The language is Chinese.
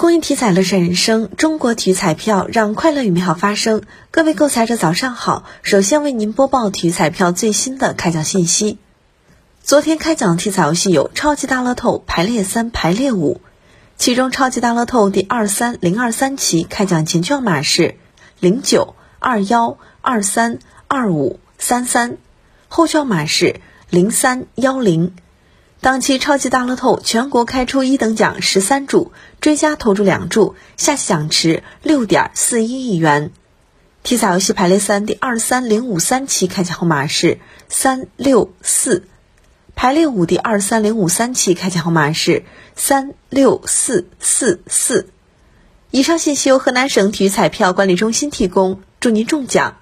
公益体彩乐善人生，中国体育彩票让快乐与美好发生。各位购彩者早上好，首先为您播报体育彩票最新的开奖信息。昨天开奖的体彩游戏有超级大乐透排列三、排列五，其中超级大乐透第二三零二三期开奖前券码是零九二幺二三二五三三，后券码是零三幺零。当期超级大乐透全国开出一等奖十三注，追加投注两注，下期奖池六点四一亿元。体彩游戏排列三第二三零五三期开奖号码是三六四，排列五第二三零五三期开奖号码是三六四四四。以上信息由河南省体育彩票管理中心提供，祝您中奖！